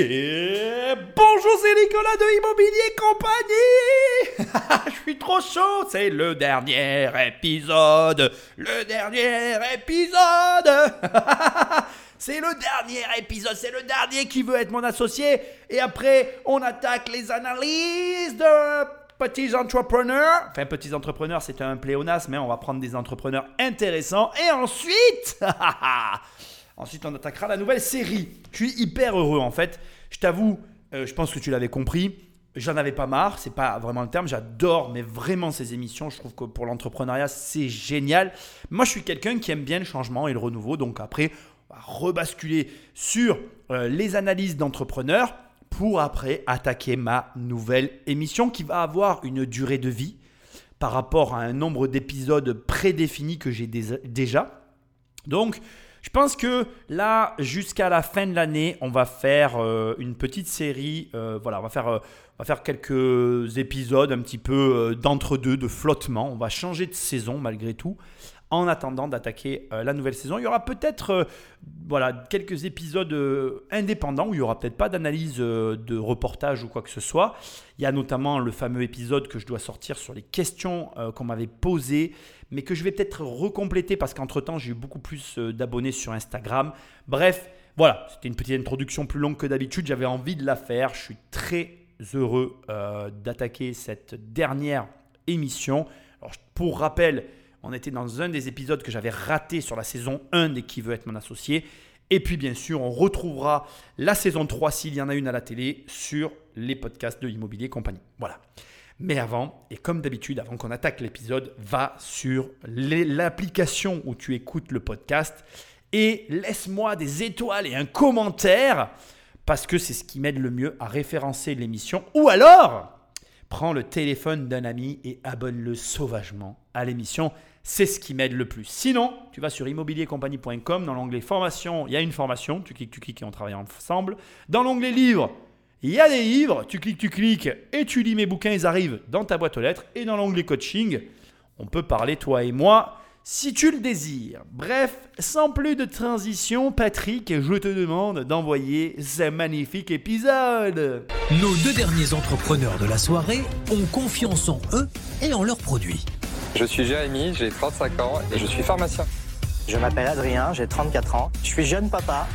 Bonjour, c'est Nicolas de Immobilier Compagnie Je suis trop chaud, c'est le dernier épisode Le dernier épisode C'est le dernier épisode, c'est le dernier qui veut être mon associé. Et après, on attaque les analyses de petits entrepreneurs. Enfin, petits entrepreneurs, c'est un pléonasme, mais on va prendre des entrepreneurs intéressants. Et ensuite, ensuite, on attaquera la nouvelle série. Je suis hyper heureux en fait. Je t'avoue, euh, je pense que tu l'avais compris. J'en avais pas marre, c'est pas vraiment le terme. J'adore, mais vraiment ces émissions. Je trouve que pour l'entrepreneuriat, c'est génial. Moi, je suis quelqu'un qui aime bien le changement et le renouveau. Donc après, on va rebasculer sur euh, les analyses d'entrepreneurs pour après attaquer ma nouvelle émission qui va avoir une durée de vie par rapport à un nombre d'épisodes prédéfinis que j'ai déjà. Donc, je pense que là, jusqu'à la fin de l'année, on va faire euh, une petite série. Euh, voilà, faire, on va faire quelques épisodes un petit peu d'entre-deux, de flottement. On va changer de saison malgré tout en attendant d'attaquer euh, la nouvelle saison. Il y aura peut-être euh, voilà, quelques épisodes euh, indépendants où il n'y aura peut-être pas d'analyse de reportage ou quoi que ce soit. Il y a notamment le fameux épisode que je dois sortir sur les questions qu'on m'avait posées, mais que je vais peut-être recompléter parce qu'entre-temps, j'ai eu beaucoup plus d'abonnés sur Instagram. Bref, voilà, c'était une petite introduction plus longue que d'habitude. J'avais envie de la faire. Je suis très heureux d'attaquer cette dernière émission. Pour rappel, on était dans un des épisodes que j'avais raté sur la saison 1 des Qui veut être mon associé. Et puis bien sûr, on retrouvera la saison 3 s'il y en a une à la télé sur les podcasts de Immobilier Compagnie. Voilà. Mais avant, et comme d'habitude, avant qu'on attaque l'épisode, va sur l'application où tu écoutes le podcast et laisse-moi des étoiles et un commentaire parce que c'est ce qui m'aide le mieux à référencer l'émission. Ou alors, prends le téléphone d'un ami et abonne-le sauvagement à l'émission. C'est ce qui m'aide le plus. Sinon, tu vas sur immobiliercompagnie.com, dans l'onglet formation, il y a une formation, tu cliques, tu cliques et on travaille ensemble. Dans l'onglet livres, il y a des livres, tu cliques, tu cliques et tu lis mes bouquins, ils arrivent dans ta boîte aux lettres. Et dans l'onglet coaching, on peut parler toi et moi si tu le désires. Bref, sans plus de transition, Patrick, je te demande d'envoyer ce magnifique épisode. Nos deux derniers entrepreneurs de la soirée ont confiance en eux et en leurs produits. Je suis Jérémy, j'ai 35 ans et je suis pharmacien. Je m'appelle Adrien, j'ai 34 ans. Je suis jeune papa.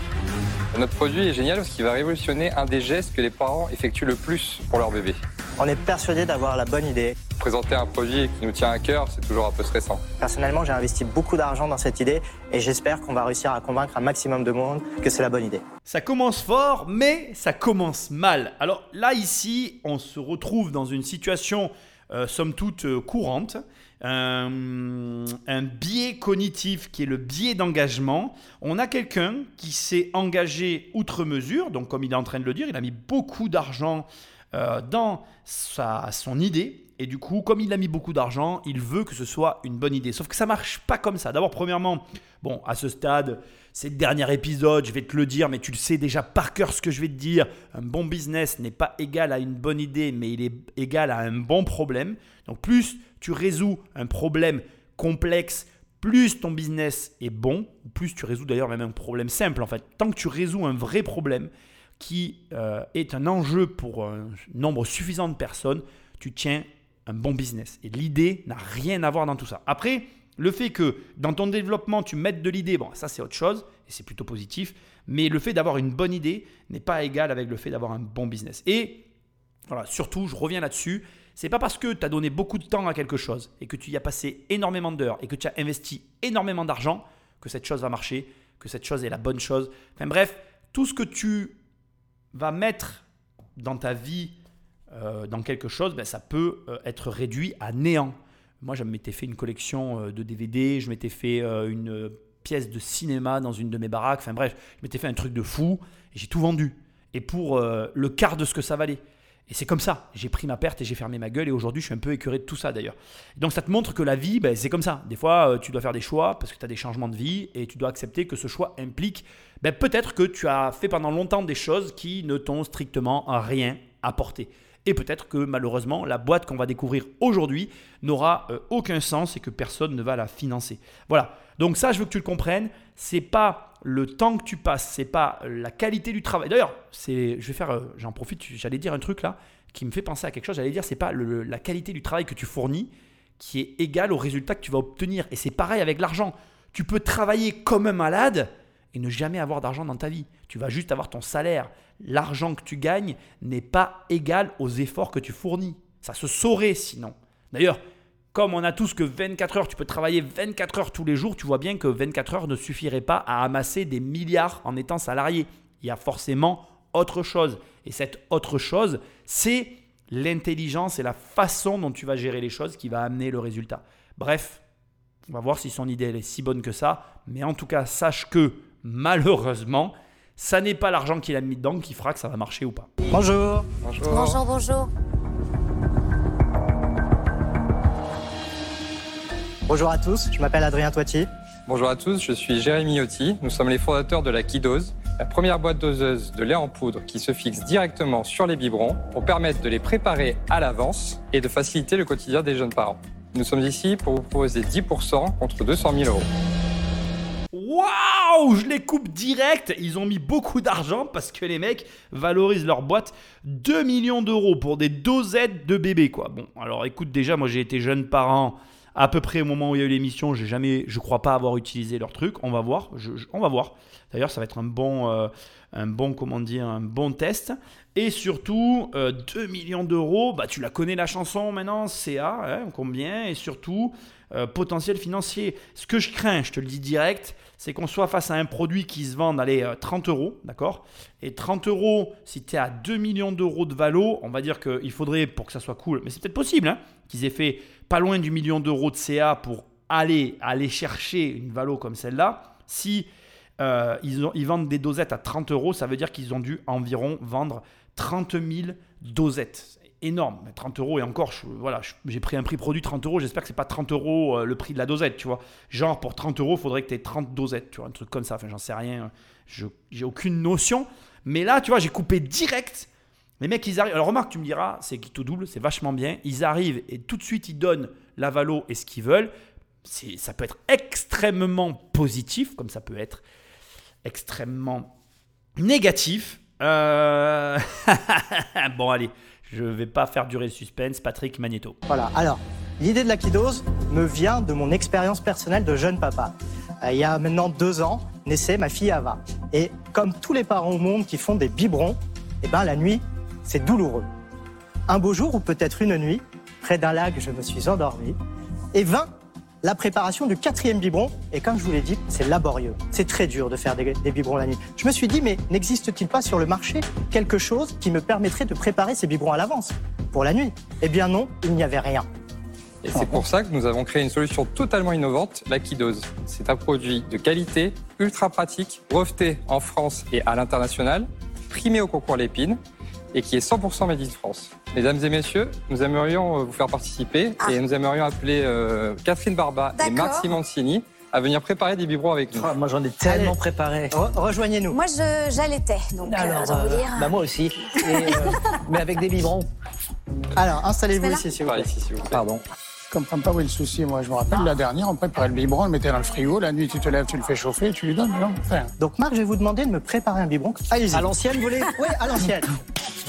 Notre produit est génial parce qu'il va révolutionner un des gestes que les parents effectuent le plus pour leur bébé. On est persuadé d'avoir la bonne idée. Présenter un produit qui nous tient à cœur, c'est toujours un peu stressant. Personnellement, j'ai investi beaucoup d'argent dans cette idée et j'espère qu'on va réussir à convaincre un maximum de monde que c'est la bonne idée. Ça commence fort, mais ça commence mal. Alors là, ici, on se retrouve dans une situation, euh, somme toute, euh, courante un, biais cognitif qui est le biais d'engagement. On a quelqu'un qui s'est engagé outre mesure, donc comme il est en train de le dire, il a mis beaucoup d'argent euh, dans sa, son idée. Et du coup, comme il a mis beaucoup d'argent, il veut que ce soit une bonne idée. Sauf que ça marche pas comme ça. D'abord, premièrement, bon, à ce stade, c'est le dernier épisode, je vais te le dire, mais tu le sais déjà par cœur ce que je vais te dire. Un bon business n'est pas égal à une bonne idée, mais il est égal à un bon problème. Donc plus tu résous un problème complexe, plus ton business est bon, plus tu résous d'ailleurs même un problème simple en fait. Tant que tu résous un vrai problème qui euh, est un enjeu pour un nombre suffisant de personnes, tu tiens un bon business. Et l'idée n'a rien à voir dans tout ça. Après, le fait que dans ton développement, tu mettes de l'idée, bon, ça c'est autre chose, et c'est plutôt positif, mais le fait d'avoir une bonne idée n'est pas égal avec le fait d'avoir un bon business. Et voilà, surtout, je reviens là-dessus, c'est pas parce que tu as donné beaucoup de temps à quelque chose et que tu y as passé énormément d'heures et que tu as investi énormément d'argent que cette chose va marcher, que cette chose est la bonne chose. Enfin bref, tout ce que tu vas mettre dans ta vie, euh, dans quelque chose, ben, ça peut euh, être réduit à néant. Moi, je m'étais fait une collection euh, de DVD, je m'étais fait une pièce de cinéma dans une de mes baraques. Enfin bref, je m'étais fait un truc de fou et j'ai tout vendu. Et pour le quart de ce que ça valait. Et c'est comme ça. J'ai pris ma perte et j'ai fermé ma gueule. Et aujourd'hui, je suis un peu écœuré de tout ça d'ailleurs. Donc ça te montre que la vie, ben, c'est comme ça. Des fois, euh, tu dois faire des choix parce que tu as des changements de vie et tu dois accepter que ce choix implique ben, peut-être que tu as fait pendant longtemps des choses qui ne t'ont strictement rien apporté. Et peut-être que malheureusement, la boîte qu'on va découvrir aujourd'hui n'aura euh, aucun sens et que personne ne va la financer. Voilà. Donc ça, je veux que tu le comprennes. C'est pas le temps que tu passes, c'est pas la qualité du travail. D'ailleurs, c'est, je vais faire, euh, j'en profite, j'allais dire un truc là qui me fait penser à quelque chose. J'allais dire, c'est pas la qualité du travail que tu fournis qui est égale au résultat que tu vas obtenir. Et c'est pareil avec l'argent. Tu peux travailler comme un malade et ne jamais avoir d'argent dans ta vie. Tu vas juste avoir ton salaire. L'argent que tu gagnes n'est pas égal aux efforts que tu fournis. Ça se saurait sinon. D'ailleurs, comme on a tous que 24 heures, tu peux travailler 24 heures tous les jours, tu vois bien que 24 heures ne suffirait pas à amasser des milliards en étant salarié. Il y a forcément autre chose. Et cette autre chose, c'est l'intelligence et la façon dont tu vas gérer les choses qui va amener le résultat. Bref, on va voir si son idée elle est si bonne que ça. Mais en tout cas, sache que malheureusement, ça n'est pas l'argent qu'il a mis dedans qui fera que ça va marcher ou pas. Bonjour. Bonjour. Bonjour, bonjour. Bonjour à tous, je m'appelle Adrien Toiti. Bonjour à tous, je suis Jérémy Yotti. Nous sommes les fondateurs de la Kidose, la première boîte doseuse de lait en poudre qui se fixe directement sur les biberons pour permettre de les préparer à l'avance et de faciliter le quotidien des jeunes parents. Nous sommes ici pour vous proposer 10% contre 200 000 euros. Waouh Je les coupe direct. Ils ont mis beaucoup d'argent parce que les mecs valorisent leur boîte 2 millions d'euros pour des dosettes de bébés quoi. Bon, alors écoute déjà moi j'ai été jeune parent à peu près au moment où il y a eu l'émission, j'ai jamais je crois pas avoir utilisé leur truc, on va voir, on va voir. D'ailleurs, ça va être un bon euh, un bon comment dire, un bon test et surtout euh, 2 millions d'euros, bah tu la connais la chanson maintenant, CA, hein, combien et surtout euh, potentiel financier. Ce que je crains, je te le dis direct, c'est qu'on soit face à un produit qui se vend allez, euh, 30 euros, d'accord? Et 30 euros, si tu es à 2 millions d'euros de valo, on va dire qu'il faudrait, pour que ça soit cool, mais c'est peut-être possible, hein, qu'ils aient fait pas loin du million d'euros de CA pour aller, aller chercher une valo comme celle-là. Si euh, ils vendent des dosettes à 30 euros, ça veut dire qu'ils ont dû environ vendre 30 000 dosettes. Énorme. Mais 30 euros et encore, je- voilà, j'ai pris un prix produit 30 euros. J'espère que c'est pas 30 euros euh, le prix de la dosette, tu vois. Genre pour 30 euros, faudrait que tu aies 30 dosettes, tu vois, un truc comme ça. Enfin, j'en sais rien. Je j'ai aucune notion. Mais là, tu vois, j'ai coupé direct. Les mecs, ils arrivent. Alors, remarque, tu me diras, c'est tout double, c'est vachement bien. Ils arrivent et tout de suite, ils donnent la valo et ce qu'ils veulent. Ça peut être extrêmement positif, comme ça peut être extrêmement négatif. Euh, bon, allez, je vais pas faire durer le suspense. Patrick Magneto. Voilà, alors, l'idée de la kidose me vient de mon expérience personnelle de jeune papa. Euh, il y a maintenant deux ans, naissait ma fille Ava. Et comme tous les parents au monde qui font des biberons, eh ben, la nuit, c'est douloureux. Un beau jour, ou peut-être une nuit, près d'un lac, je me suis endormi, et vint la préparation du quatrième biberon. Et comme je vous l'ai dit, c'est laborieux. C'est très dur de faire des, des biberons la nuit. Je me suis dit, mais n'existe-t-il pas sur le marché quelque chose qui me permettrait de préparer ces biberons à l'avance pour la nuit? Eh bien non, il n'y avait rien. Et c'est pour ça que nous avons créé une solution totalement innovante, la Kidose. C'est un produit de qualité, ultra pratique, breveté en France et à l'international, primé au concours Lépine et qui est 100% made in France. Mesdames et messieurs, nous aimerions euh, vous faire participer et nous aimerions appeler euh, Catherine Barba et. Marc Simoncini à venir préparer des biberons avec nous. Ah, moi j'en ai tellement Allez. préparé. Re- Rejoignez-nous. Moi, j'allaitais, donc Alors, euh, vous euh, dire. bah moi aussi. Et, euh, mais avec des biberons. Alors, installez-vous ici, s'il vous Par plaît. ici, s'il vous plaît. Pardon. Je comprends pas où est le souci. Moi, je me rappelle la dernière, on préparait le biberon, on le mettait dans le frigo. La nuit, tu te lèves, tu le fais chauffer, tu lui donnes. Non enfin, Donc, Marc, je vais vous demander de me préparer un biberon. Allez-y. À l'ancienne, vous voulez Oui, à l'ancienne.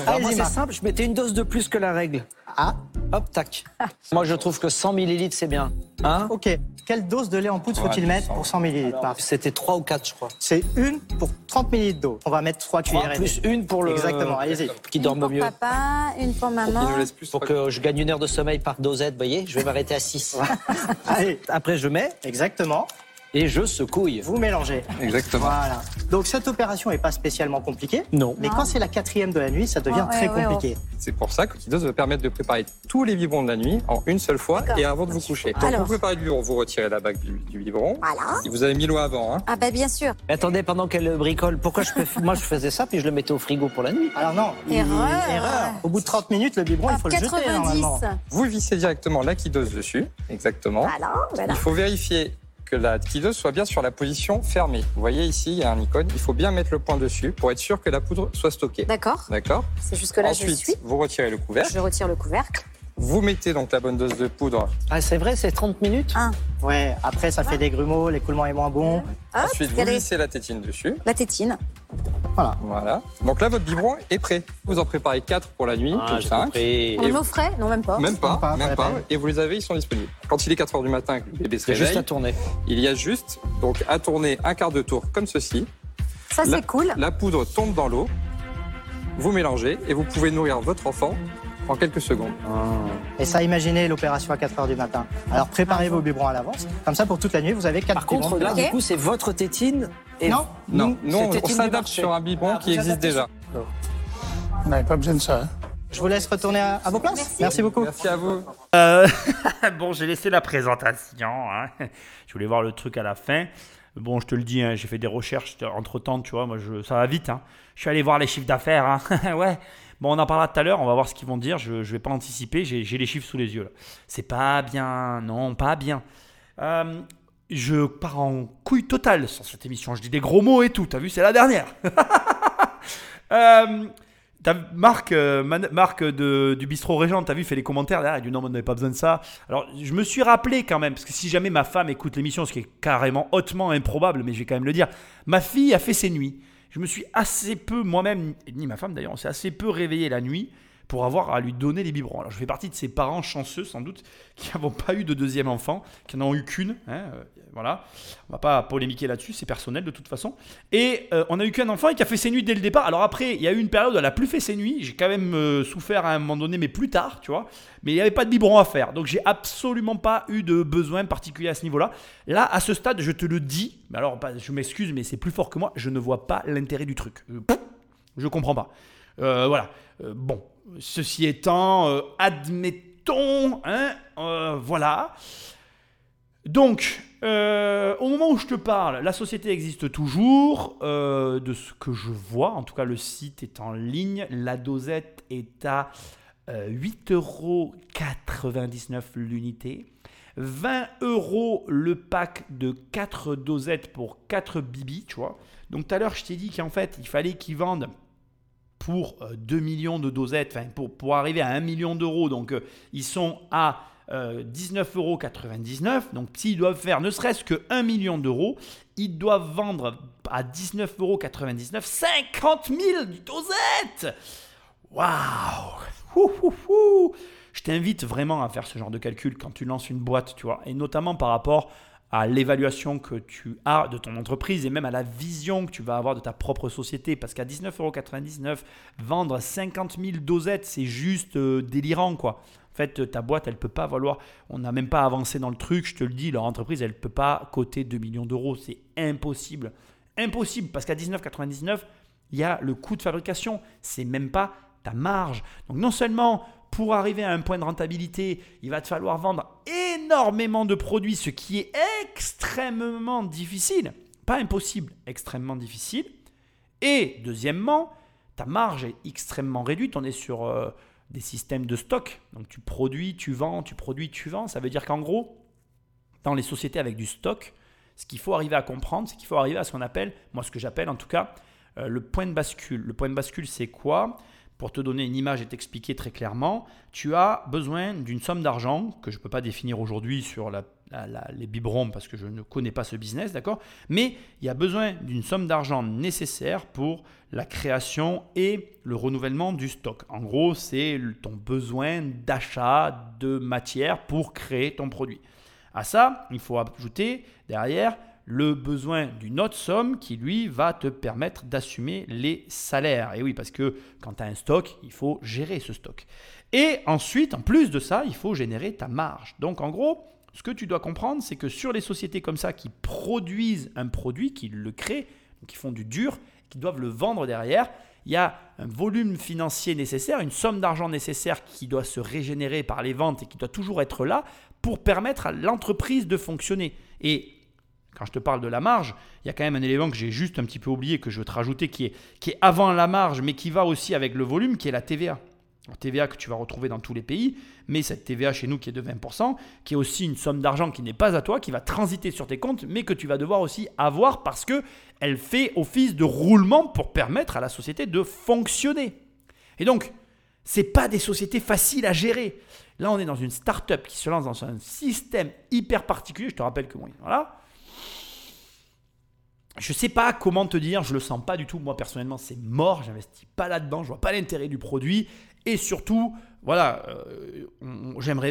Alors, Moi, Allez-y, c'est simple, je mettais une dose de plus que la règle. Ah, Hop, tac. Moi, je trouve que 100 millilitres, c'est bien. Hein ok. Quelle dose de lait en poudre faut-il mettre 100. pour 100 ml Marc C'était 3 ou 4, je crois. C'est une pour 30 ml d'eau. On va mettre 3 Trois cuillères. plus une pour le. Exactement, allez-y. Qui Une dorme pour mieux. papa, une pour Pour maman. qu'il nous laisse plus Pour que je gagne une heure de sommeil par dosette, vous voyez, je vais m'arrêter à 6. Allez, Après, je mets exactement. Et je secouille. Vous mélangez. Exactement. Voilà. Donc, cette opération n'est pas spécialement compliquée. Non. Mais quand c'est la quatrième de la nuit, ça devient Ah, ouais, très ouais, compliqué. C'est pour ça que Kidose va permettre de préparer tous les biberons de la nuit en une seule fois et avant de vous coucher. Donc Alors. vous préparez le biberon, vous retirez la bague du, du biberon. Voilà. Vous avez mis l'eau avant, hein. Ah bah bien sûr. Mais attendez, pendant qu'elle bricole, pourquoi je peux... moi je faisais ça puis je le mettais au frigo pour la nuit? Alors non, il- Erreur. erreur. Au bout de 30 minutes, le biberon, il Hop, faut le jeter 90. normalement. Vous vissez directement la dessus, exactement. Voilà, voilà. Il faut vérifier que la kidose soit bien sur la position fermée. Vous voyez ici, il y a un icône. Il faut bien mettre le point dessus pour être sûr que la poudre soit stockée. D'accord. D'accord C'est jusque-là, je Ensuite, suis. vous retirez le couvercle. Je retire le couvercle. Vous mettez donc la bonne dose de poudre. Ah, c'est vrai, c'est 30 minutes Un. Ouais, après ça fait des grumeaux, l'écoulement est moins bon. Hop, Ensuite, vous regardez, glissez la tétine dessus. la tétine. Voilà. Donc là, votre biberon est prêt. Vous en préparez 4 pour la nuit, Ah, ou j'ai 5. compris. On au frais Non, même pas. Même pas, Même pas, même pas pas. la peine. Et vous les avez, ils sont disponibles. Quand il est 4 heures du matin que le bébé se C'est juste réveille, à tourner. il y a juste donc à tourner un quart de tour comme ceci. Ça, c'est cool. La poudre tombe dans l'eau. Vous mélangez et vous pouvez nourrir votre enfant en quelques secondes. Et ça, imaginez l'opération à 4 heures du matin. Alors préparez vos biberons à l'avance. Comme ça, pour toute la nuit, vous avez 4 Par contre, là, Ok. du coup, c'est votre tétine. Et Non, Non, non, on s'adapte sur un biberon Ah, qui existe déjà. On n'avait pas besoin de ça. hein. je vous laisse retourner à, à vos places. Merci, beaucoup. Merci à vous. Euh, bon, j'ai laissé la présentation. hein. Je voulais voir le truc à la fin. Bon, je te le dis, hein, j'ai fait des recherches entre temps, tu vois. Moi, je, ça va vite. hein. Je suis allé voir les chiffres d'affaires. hein. ouais. Bon, on en parlera tout à l'heure. On va voir ce qu'ils vont dire. Je ne vais pas anticiper. J'ai les chiffres sous les yeux. là. C'est pas bien. Non, pas bien. Euh, je pars en couille totale sur cette émission. Je dis des gros mots et tout. T'as vu, c'est la dernière. Euh, Marc, euh, Marc de, du bistrot Régent, t'as vu, fait les commentaires derrière, il dit non, on n'avait pas besoin de ça. Alors, je me suis rappelé quand même, parce que si jamais ma femme écoute l'émission, ce qui est carrément hautement improbable, mais je vais quand même le dire, ma fille a fait ses nuits. Je me suis assez peu, moi-même, ni ma femme d'ailleurs, on s'est assez peu réveillé la nuit pour avoir à lui donner les biberons. Alors, je fais partie de ces parents chanceux, sans doute, qui n'avont pas eu de deuxième enfant, qui n'en ont eu qu'une. hein, euh, voilà. On va pas polémiquer là-dessus, c'est personnel de toute façon. Et euh, on a eu qu'un enfant et qui a fait ses nuits dès le départ. Alors après, il y a eu une période où elle a plus fait ses nuits. J'ai quand même euh, souffert à un moment donné, mais plus tard, tu vois. Mais il n'y avait pas de biberon à faire. Donc j'ai absolument pas eu de besoin particulier à ce niveau-là. Là, à ce stade, je te le dis. Mais alors, je m'excuse, mais c'est plus fort que moi. Je ne vois pas l'intérêt du truc. Pff, je comprends pas. Voilà. Bon, ceci étant, euh, admettons, hein, euh, voilà. Donc, euh, au moment où je te parle, la société existe toujours. de ce que je vois, en tout cas, le site est en ligne. La dosette est à euh, 8,99€ l'unité. 20 euros le pack de 4 dosettes pour 4 bibis, tu vois. Donc tout à l'heure, je t'ai dit qu'en fait, il fallait qu'ils vendent pour euh, 2 millions de dosettes, pour, pour arriver à 1 million d'euros. Donc euh, ils sont à euh, 19,99 euros. Donc s'ils doivent faire ne serait-ce que 1 million d'euros, ils doivent vendre à 19,99 euros 50 000 dosettes Waouh Ouh, ouh, ouh. Je t'invite vraiment à faire ce genre de calcul quand tu lances une boîte, tu vois, et notamment par rapport à l'évaluation que tu as de ton entreprise et même à la vision que tu vas avoir de ta propre société. Parce qu'à 19,99€, vendre 50 000 dosettes, c'est juste euh, délirant, quoi. En fait, ta boîte, elle peut pas valoir. On n'a même pas avancé dans le truc, je te le dis. Leur entreprise, elle peut pas coter 2 millions d'euros. C'est impossible. Impossible, parce qu'à 19,99, il y a le coût de fabrication. C'est même pas ta marge. Donc, non seulement pour arriver à un point de rentabilité, il va te falloir vendre énormément de produits, ce qui est extrêmement difficile. Pas impossible, extrêmement difficile. Et deuxièmement, ta marge est extrêmement réduite. On est sur euh, des systèmes de stock. Donc tu produis, tu vends, tu produis, tu vends. Ça veut dire qu'en gros, dans les sociétés avec du stock, ce qu'il faut arriver à comprendre, c'est qu'il faut arriver à ce qu'on appelle, moi ce que j'appelle en tout cas, euh, le point de bascule. Le point de bascule, c'est quoi? Pour te donner une image et t'expliquer très clairement, tu as besoin d'une somme d'argent que je ne peux pas définir aujourd'hui sur les biberons parce que je ne connais pas ce business, d'accord? Mais il y a besoin d'une somme d'argent nécessaire pour la création et le renouvellement du stock. En gros, c'est ton besoin d'achat de matière pour créer ton produit. À ça, il faut ajouter derrière le besoin d'une autre somme qui, lui, va te permettre d'assumer les salaires. Et oui, parce que quand tu as un stock, il faut gérer ce stock. Et ensuite, en plus de ça, il faut générer ta marge. Donc, en gros, ce que tu dois comprendre, c'est que sur les sociétés comme ça qui produisent un produit, qui le créent, qui font du dur, qui doivent le vendre derrière, il y a un volume financier nécessaire, une somme d'argent nécessaire qui doit se régénérer par les ventes et qui doit toujours être là pour permettre à l'entreprise de fonctionner. Et quand je te parle de la marge, il y a quand même un élément que j'ai juste un petit peu oublié, que je veux te rajouter, qui est, qui est avant la marge, mais qui va aussi avec le volume, qui est la TVA. Alors, TVA que tu vas retrouver dans tous les pays, mais cette TVA chez nous qui est de 20%, qui est aussi une somme d'argent qui n'est pas à toi, qui va transiter sur tes comptes, mais que tu vas devoir aussi avoir parce que elle fait office de roulement pour permettre à la société de fonctionner. Et donc, c'est pas des sociétés faciles à gérer. Là, on est dans une start-up qui se lance dans un système hyper particulier. Je te rappelle que voilà. Je sais pas comment te dire, je le sens pas du tout. Moi, personnellement, c'est mort. J'investis pas là-dedans. Je vois pas l'intérêt du produit. Et surtout, voilà, euh,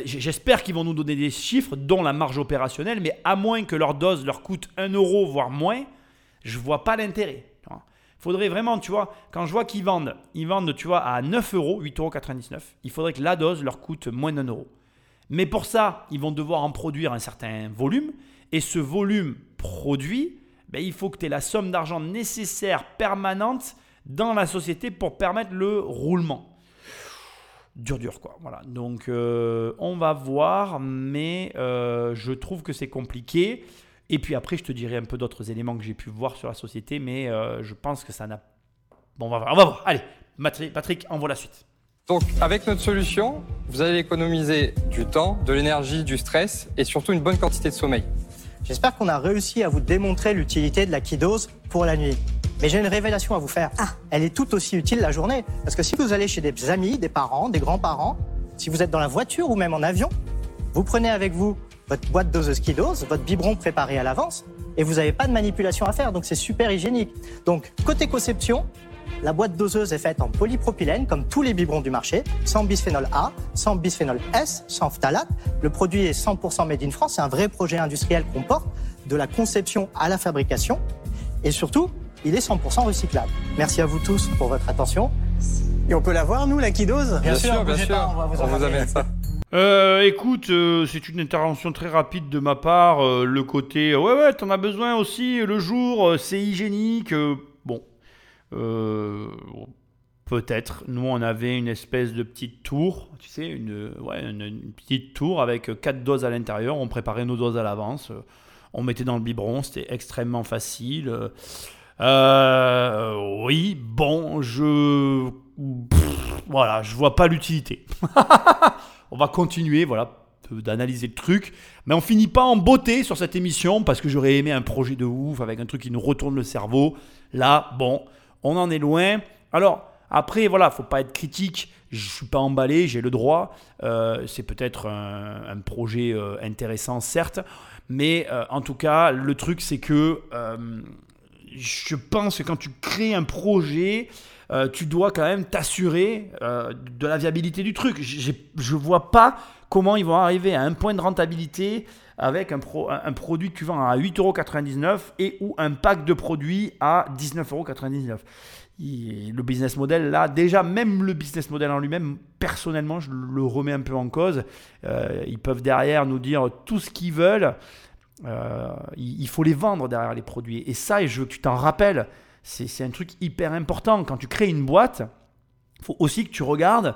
j'espère qu'ils vont nous donner des chiffres, dont la marge opérationnelle. Mais à moins que leur dose leur coûte 1 euro, voire moins, je vois pas l'intérêt. vois. Faudrait vraiment, tu vois, quand je vois qu'ils vendent, ils vendent, tu vois, à 9 euros, 8,99 euros, il faudrait que la dose leur coûte moins d'un euro. Mais pour ça, ils vont devoir en produire un certain volume. Et ce volume produit, ben, il faut que tu aies la somme d'argent nécessaire permanente dans la société pour permettre le roulement. Dur, dur, quoi. Voilà. Donc, euh, on va voir, mais euh, je trouve que c'est compliqué. Et puis après, je te dirai un peu d'autres éléments que j'ai pu voir sur la société, mais euh, je pense que ça n'a. Bon, on va voir. On va voir. Allez, Patrick, envoie la suite. Donc, avec notre solution, vous allez économiser du temps, de l'énergie, du stress et surtout une bonne quantité de sommeil. J'espère qu'on a réussi à vous démontrer l'utilité de la kidose pour la nuit. Mais j'ai une révélation à vous faire. Elle est tout aussi utile la journée. Parce que si vous allez chez des amis, des parents, des grands-parents, si vous êtes dans la voiture ou même en avion, vous prenez avec vous votre boîte doseuse kidose, votre biberon préparé à l'avance, et vous n'avez pas de manipulation à faire. Donc c'est super hygiénique. Donc côté conception, la boîte doseuse est faite en polypropylène, comme tous les biberons du marché, sans bisphénol A, sans bisphénol S, sans phtalate. Le produit est 100% made in France. C'est un vrai projet industriel qu'on porte, de la conception à la fabrication. Et surtout, il est 100% recyclable. Merci à vous tous pour votre attention. Et on peut la voir, nous, la kidose? Bien, sûr, bien sûr. pas, on va vous on vous ramener. amène ça. Euh, écoute, euh, c'est une intervention très rapide de ma part. euh, le côté, euh, ouais, ouais, t'en as besoin aussi le jour, euh, c'est hygiénique. Euh, peut-être. Nous, on avait une espèce de petite tour, tu sais, une, ouais, une, petite tour avec quatre doses à l'intérieur. On préparait nos doses à l'avance. on mettait dans le biberon, c'était extrêmement facile. euh, oui, bon, je. Voilà, je vois pas l'utilité. on va continuer, voilà, d'analyser le truc. Mais on finit pas en beauté sur cette émission parce que j'aurais aimé un projet de ouf avec un truc qui nous retourne le cerveau. Là, bon, on en est loin. Alors, après, voilà, faut pas être critique. Je suis pas emballé, j'ai le droit. Euh, c'est peut-être un, projet euh, intéressant, certes. Mais euh, en tout cas, le truc, c'est que je pense que quand tu crées un projet, tu dois quand même t'assurer de la viabilité du truc. Je ne vois pas comment ils vont arriver à un point de rentabilité avec un, pro- un- produit que tu vends à 8,99€ et ou un pack de produits à 19,99€. Il- Le business model, là, déjà, même le business model en lui-même, personnellement, je le remets un peu en cause. Euh, ils peuvent derrière nous dire tout ce qu'ils veulent. Euh, il faut les vendre derrière les produits. Et ça, et je veux que tu t'en rappelles, c'est c'est un truc hyper important. Quand tu crées une boîte, il faut aussi que tu regardes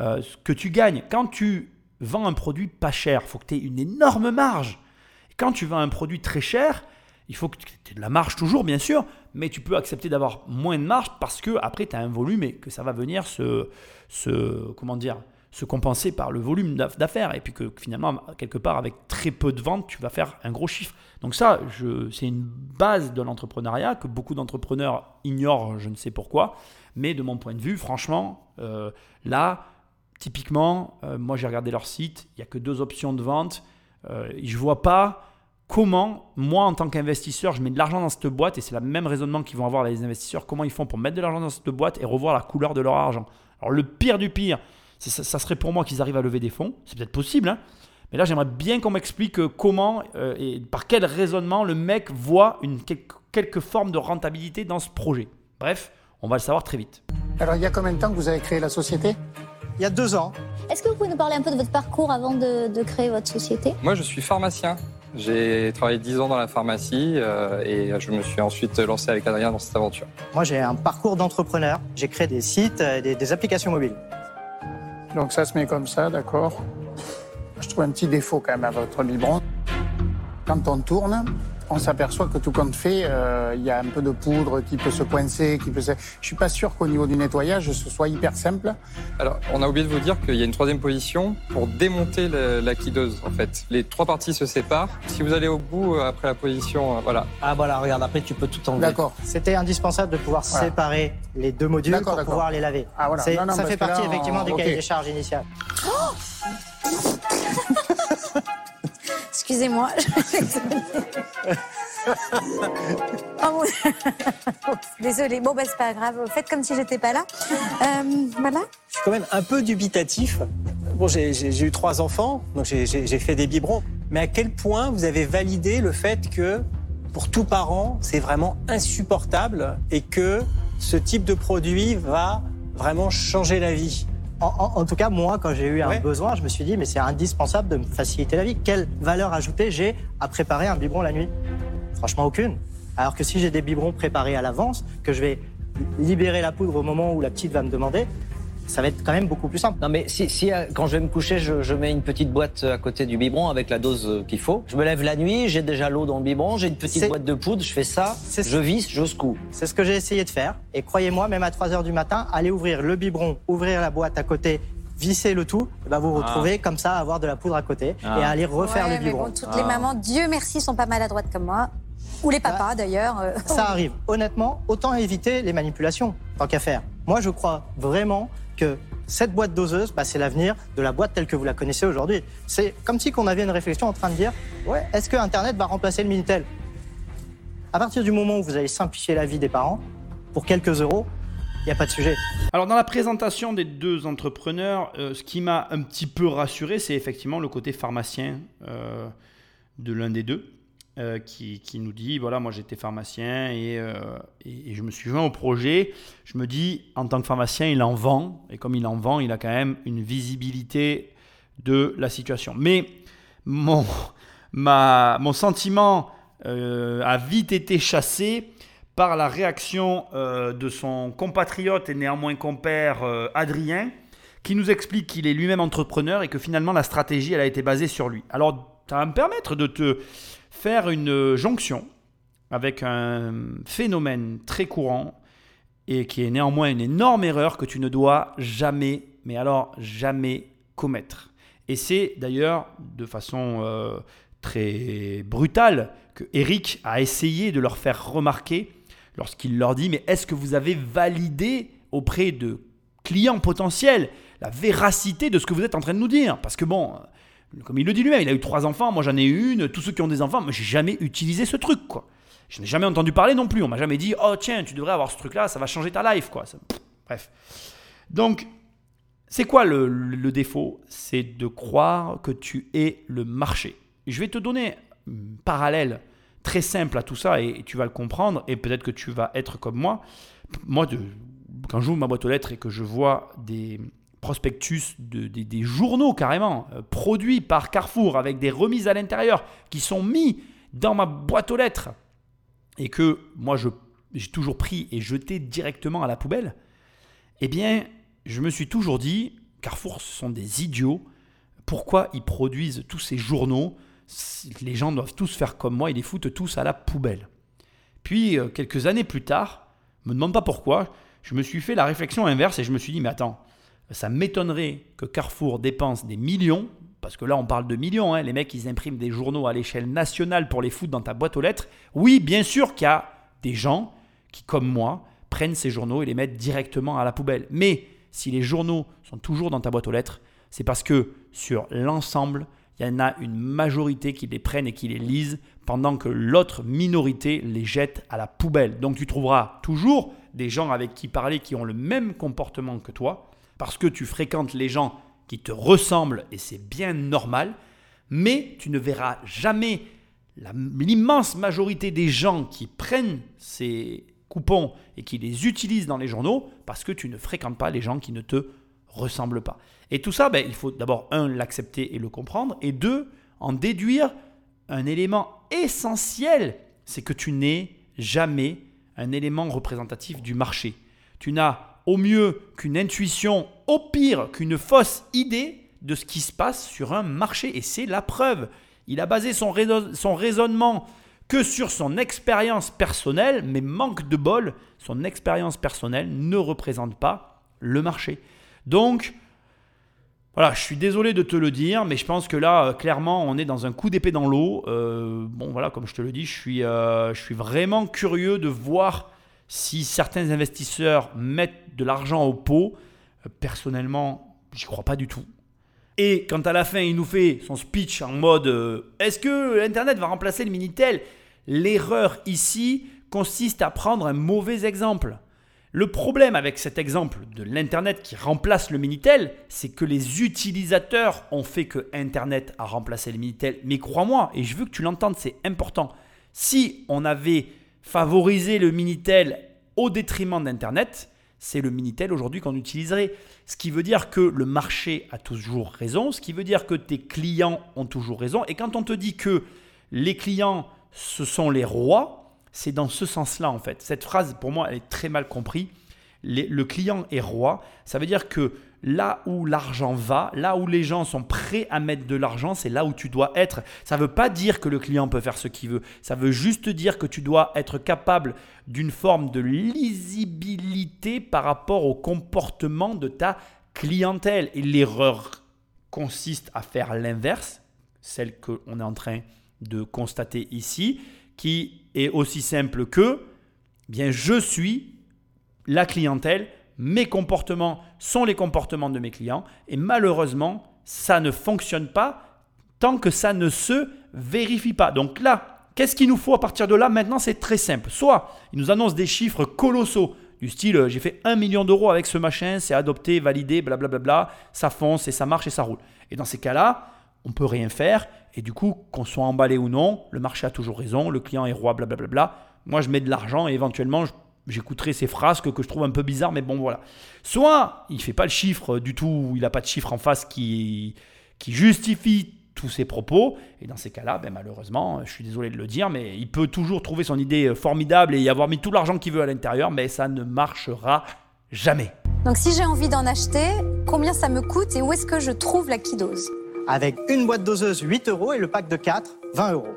euh, ce que tu gagnes. Quand tu vends un produit pas cher, il faut que tu aies une énorme marge. Quand tu vends un produit très cher, il faut que tu aies de la marge toujours, bien sûr, mais tu peux accepter d'avoir moins de marge parce que après tu as un volume et que ça va venir se, se comment dire, se compenser par le volume d'aff- d'affaires et puis que finalement quelque part avec très peu de ventes tu vas faire un gros chiffre. Donc ça, c'est une base de l'entrepreneuriat que beaucoup d'entrepreneurs ignorent, je ne sais pourquoi, mais de mon point de vue, franchement, euh, là, typiquement, euh, moi j'ai regardé leur site, il n'y a que deux options de vente. Euh, je vois pas comment, moi en tant qu'investisseur, je mets de l'argent dans cette boîte et c'est le même raisonnement qu'ils vont avoir les investisseurs. Comment ils font pour mettre de l'argent dans cette boîte et revoir la couleur de leur argent Alors le pire du pire, ça, serait pour moi qu'ils arrivent à lever des fonds. C'est peut-être possible, hein mais là j'aimerais bien qu'on m'explique euh, comment et par quel raisonnement le mec voit une quelque, quelque forme de rentabilité dans ce projet. Bref, on va le savoir très vite. Alors, il y a combien de temps que vous avez créé la société? Il y a deux ans, Est-ce que vous pouvez nous parler un peu de votre parcours avant de, de créer votre société? Moi, je suis pharmacien. J'ai travaillé 10 ans dans la pharmacie euh, et je me suis ensuite lancé avec Adrien dans cette aventure. moi j'ai un parcours d'entrepreneur. J'ai créé des sites, euh, des, des applications mobiles. Donc, ça se met comme ça, d'accord Je trouve un petit défaut quand même à votre biberon. Quand on tourne, on s'aperçoit que tout compte fait, euh, il y a un peu de poudre qui peut se coincer, qui peut se... Je suis pas sûr qu'au niveau du nettoyage, ce soit hyper simple. Alors, on a oublié de vous dire qu'il y a une troisième position pour démonter la, la kideuse, en fait. Les trois parties se séparent. Si vous allez au bout, euh, après la position, euh, voilà. Ah voilà, regarde, après tu peux tout enlever. D'accord. C'était indispensable de pouvoir Voilà. séparer les deux modules pour pouvoir les laver. Ah, voilà. C'est- Non, non, ça fait partie là, effectivement on- des ok. cahiers des charges initiales. Excusez-moi. oh. Désolée. Bon, bah, c'est pas grave. Faites comme si j'étais pas là. Euh, voilà. Je suis quand même un peu dubitatif. Bon, j'ai eu trois enfants, donc j'ai fait des biberons. Mais à quel point vous avez validé le fait que, pour tout parent, c'est vraiment insupportable et que ce type de produit va vraiment changer la vie? En, en- en tout cas, moi, quand j'ai eu un Ouais. besoin, je me suis dit, mais c'est indispensable de me faciliter la vie. Quelle valeur ajoutée j'ai à préparer un biberon la nuit? Franchement, aucune. Alors que si j'ai des biberons préparés à l'avance, que je vais libérer la poudre au moment où la petite va me demander, ça va être quand même beaucoup plus simple. Non, mais si, si, euh, quand je vais me coucher, je, je mets une petite boîte à côté du biberon avec la dose euh, qu'il faut. Je me lève la nuit, j'ai déjà l'eau dans le biberon, j'ai une petite boîte de poudre, je fais ça, je visse, je secoue. C'est ce que j'ai essayé de faire. Et croyez-moi, même à 3 heures du matin, aller ouvrir le biberon, ouvrir la boîte à côté, visser le tout, eh ben vous vous retrouvez comme ça à avoir de la poudre à côté et à aller refaire Ouais, le mais biberon. bon, toutes les mamans, Dieu merci, sont pas maladroites comme moi. Ou les papas, d'ailleurs. euh. Ça arrive. Honnêtement, autant éviter les manipulations, tant qu'à faire. Moi, je crois vraiment que cette boîte doseuse, bah, c'est l'avenir de la boîte telle que vous la connaissez aujourd'hui. C'est comme si qu'on avait une réflexion en train de dire, ouais, est-ce que Internet va remplacer le Minitel? À partir du moment où vous allez simplifier la vie des parents, pour quelques euros, il n'y a pas de sujet. Alors dans la présentation des deux entrepreneurs, euh, ce qui m'a un petit peu rassuré, c'est effectivement le côté pharmacien euh, de l'un des deux, euh, qui, nous dit, voilà, moi j'étais pharmacien et, euh, et- et je me suis joint au projet. Je me dis, en tant que pharmacien, il en vend, et comme il en vend, il a quand même une visibilité de la situation. Mais mon, ma, mon sentiment euh, a vite été chassé par la réaction de son compatriote et néanmoins compère Adrien, qui nous explique qu'il est lui-même entrepreneur et que finalement la stratégie elle a été basée sur lui. Alors ça va me permettre de te faire une euh, jonction avec un phénomène très courant et qui est néanmoins une énorme erreur que tu ne dois jamais, mais alors jamais commettre. Et c'est d'ailleurs de façon euh, très brutale que Eric a essayé de leur faire remarquer lorsqu'il leur dit mais est-ce que vous avez validé auprès de clients potentiels la véracité de ce que vous êtes en train de nous dire? Parce que bon, comme il le dit lui-même, il a eu trois enfants, moi j'en ai une, tous ceux qui ont des enfants, moi j'ai jamais utilisé ce truc. Je n'ai jamais entendu parler non plus, on m'a jamais dit oh tiens tu devrais avoir ce truc là, ça va changer ta life quoi. Ça- bref. Donc c'est quoi le, défaut? C'est de croire que tu es le marché. Je vais te donner un parallèle très simple à tout ça et, tu vas le comprendre et peut-être que tu vas être comme moi. Moi, quand j'ouvre ma boîte aux lettres et que je vois des prospectus, de, des, journaux carrément, euh, produits par Carrefour avec des remises à l'intérieur qui sont mis dans ma boîte aux lettres et que moi j'ai toujours pris et jeté directement à la poubelle, eh bien, je me suis toujours dit, Carrefour, ce sont des idiots. Pourquoi ils produisent tous ces journaux? Les gens doivent tous faire comme moi, ils les foutent tous à la poubelle. Puis, euh, quelques années plus tard, me demande pas pourquoi, je me suis fait la réflexion inverse et je me suis dit, mais attends, ça m'étonnerait que Carrefour dépense des millions, parce que là on parle de millions, hein, les mecs ils impriment des journaux à l'échelle nationale pour les foutre dans ta boîte aux lettres. Oui, bien sûr qu'il y a des gens qui, comme moi, prennent ces journaux et les mettent directement à la poubelle. Mais si les journaux sont toujours dans ta boîte aux lettres, c'est parce que sur l'ensemble, il y en a une majorité qui les prennent et qui les lisent, pendant que l'autre minorité les jette à la poubelle. Donc tu trouveras toujours des gens avec qui parler qui ont le même comportement que toi, parce que tu fréquentes les gens qui te ressemblent et c'est bien normal, mais tu ne verras jamais l'immense majorité des gens qui prennent ces coupons et qui les utilisent dans les journaux parce que tu ne fréquentes pas les gens qui ne te ressemblent pas. Et tout ça, ben, il faut d'abord, un, l'accepter et le comprendre, et deux, en déduire un élément essentiel, c'est que tu n'es jamais un élément représentatif du marché. Tu n'as au mieux qu'une intuition, au pire qu'une fausse idée de ce qui se passe sur un marché. Et c'est la preuve. Il a basé son, raison- son raisonnement que sur son expérience personnelle, mais manque de bol, son expérience personnelle ne représente pas le marché. Donc, voilà, je suis désolé de te le dire, mais je pense que là, euh, clairement, on est dans un coup d'épée dans l'eau. Euh, bon, voilà, comme je te le dis, je suis, euh, je suis vraiment curieux de voir si certains investisseurs mettent de l'argent au pot. Euh, personnellement, j'y crois pas du tout. Et quand à la fin, il nous fait son speech en mode euh, Est-ce que Internet va remplacer le Minitel? L'erreur ici consiste à prendre un mauvais exemple. Le problème avec cet exemple de l'Internet qui remplace le Minitel, c'est que les utilisateurs ont fait que Internet a remplacé le Minitel. Mais crois-moi, et je veux que tu l'entendes, c'est important. Si on avait favorisé le Minitel au détriment d'Internet, c'est le Minitel aujourd'hui qu'on utiliserait. Ce qui veut dire que le marché a toujours raison, ce qui veut dire que tes clients ont toujours raison. Et quand on te dit que les clients, ce sont les rois, c'est dans ce sens-là en fait. Cette phrase, pour moi, elle est très mal comprise. Le client est roi. Ça veut dire que là où l'argent va, là où les gens sont prêts à mettre de l'argent, c'est là où tu dois être. Ça ne veut pas dire que le client peut faire ce qu'il veut. Ça veut juste dire que tu dois être capable d'une forme de lisibilité par rapport au comportement de ta clientèle. Et l'erreur consiste à faire l'inverse, celle qu'on est en train de constater ici, qui est aussi simple que, eh bien, je suis la clientèle, mes comportements sont les comportements de mes clients, et malheureusement, ça ne fonctionne pas tant que ça ne se vérifie pas. Donc là, qu'est-ce qu'il nous faut à partir de là Maintenant, c'est très simple. Soit ils nous annoncent des chiffres colossaux, du style euh, j'ai fait 1 million d'euros avec ce machin, c'est adopté, validé, blablabla, ça fonce et ça marche et ça roule. Et dans ces cas-là, on peut rien faire, et du coup, qu'on soit emballé ou non, le marché a toujours raison, le client est roi, blablabla. Moi, je mets de l'argent et éventuellement, je- j'écouterai ces phrases que, que je trouve un peu bizarres, mais bon, voilà. Soit il fait pas le chiffre du tout, il n'a pas de chiffre en face qui, qui justifie tous ses propos, et dans ces cas-là, ben, malheureusement, je suis désolé de le dire, mais il peut toujours trouver son idée formidable et y avoir mis tout l'argent qu'il veut à l'intérieur, mais ça ne marchera jamais. Donc si j'ai envie d'en acheter, combien ça me coûte et où est-ce que je trouve la Kidose? Avec une boîte doseuse 8 euros et le pack de 4, 20 euros.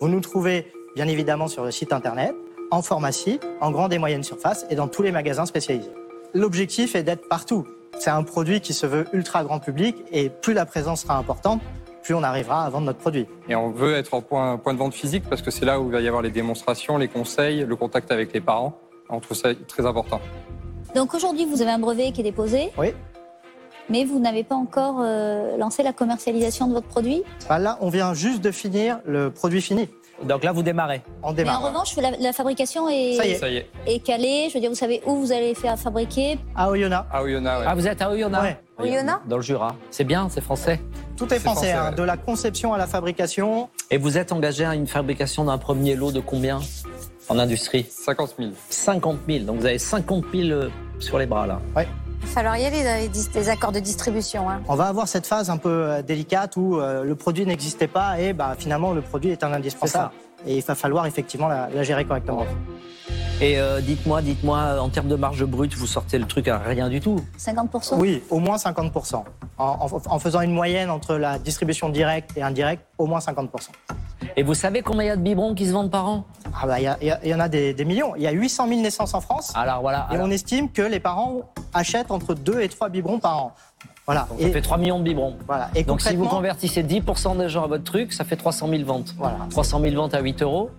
Vous nous trouvez bien évidemment sur le site internet, en pharmacie, en grande et moyenne surface et dans tous les magasins spécialisés. L'objectif est d'être partout. C'est un produit qui se veut ultra grand public et plus la présence sera importante, plus on arrivera à vendre notre produit. Et on veut être en point, point de vente physique parce que c'est là où il va y avoir les démonstrations, les conseils, le contact avec les parents. On trouve ça très important. Donc aujourd'hui, vous avez un brevet qui est déposé, Oui. mais vous n'avez pas encore euh, lancé la commercialisation de votre produit? Bah là, on vient juste de finir le produit fini. Donc là, vous démarrez. On Mais en revanche, la, la fabrication est, Ça y est. Ça y est. est calée. Je veux dire, vous savez où vous allez faire fabriquer. À Oyonnax. Ah ouais. Ah, vous êtes à Oyonnax Ouais. Oyonnax? Dans le Jura. C'est bien, c'est français. Tout est C'est français, français, hein, ouais. de la conception à la fabrication. Et vous êtes engagé à une fabrication d'un premier lot de combien en industrie? 50 000. 50 000. Donc vous avez 50 000 euh, sur les bras là. Il va falloir y aller dans les, dis- les accords de distribution. hein. On va avoir cette phase un peu euh, délicate où euh, le produit n'existait pas et bah, finalement le produit est un indispensable. Et il va falloir effectivement la, la gérer correctement. Et euh, dites-moi, dites-moi, en termes de marge brute, vous sortez le truc à rien du tout? 50% Oui, au moins 50%. En, en- en faisant une moyenne entre la distribution directe et indirecte, au moins 50%. Et vous savez combien il y a de biberons qui se vendent par an? Ah bah, Il y, en a des, des millions. Il y a 800 000 naissances en France Alors voilà. et alors, on estime que les parents achètent entre 2 et 3 biberons par an. Voilà. donc ça Et, fait 3 millions de biberons. voilà. et Donc si vous convertissez 10% des gens à votre truc, ça fait 300 000 ventes. Voilà. 300 000 ventes à 8 euros.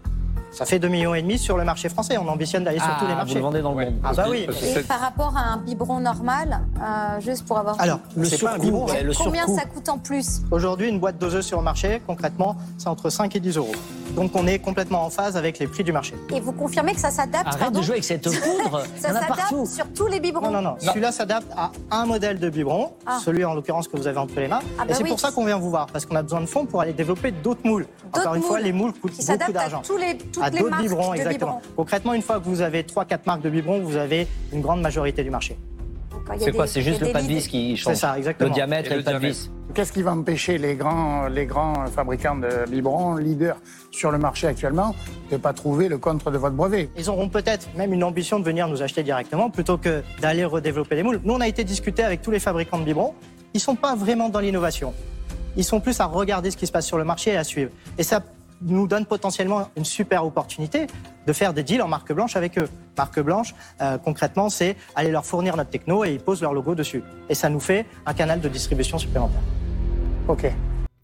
ça fait 2,5 millions et demi sur le marché français. On ambitionne d'aller sur Ah, tous les vous marchés. le vendez dans le monde. Ah bah oui. Et par rapport à un biberon normal, euh, juste pour avoir... Alors, Le c'est pas un surcoût, biberon, ouais, le combien surcoût. ça coûte en plus? Aujourd'hui, une boîte doseuse sur le marché, concrètement, c'est entre 5 et 10 euros. Donc on est complètement en phase avec les prix du marché. Et vous confirmez que ça s'adapte Arrête pardon de jouer avec cette poudre. Ça s'adapte sur tous les biberons Non, non, non. Celui-là s'adapte à un modèle de biberon, Ah. celui en l'occurrence que vous avez entre les mains. Ah bah et c'est oui. pour ça qu'on vient vous voir, parce qu'on a besoin de fonds pour aller développer d'autres moules. Encore une fois, les moules coûtent Qui beaucoup s'adaptent à d'argent. tous les, toutes À les d'autres marques biberons, de exactement. biberons. Concrètement, une fois que vous avez 3-4 marques de biberons, vous avez une grande majorité du marché. C'est quoi C'est juste le pas de vis qui change. C'est ça, Le diamètre Et et le le pas de vis. Qu'est-ce qui va empêcher les grands, les grands fabricants de biberons, leaders sur le marché actuellement, de ne pas trouver le contre de votre brevet? Ils auront peut-être même une ambition de venir nous acheter directement plutôt que d'aller redévelopper les moules. Nous, on a été discuter avec tous les fabricants de biberons. Ils sont pas vraiment dans l'innovation. Ils sont plus à regarder ce qui se passe sur le marché et à suivre. Et ça nous donne potentiellement une super opportunité de faire des deals en marque blanche avec eux. Marque blanche, euh, concrètement, c'est aller leur fournir notre techno et ils posent leur logo dessus. Et ça nous fait un canal de distribution supplémentaire. Ok.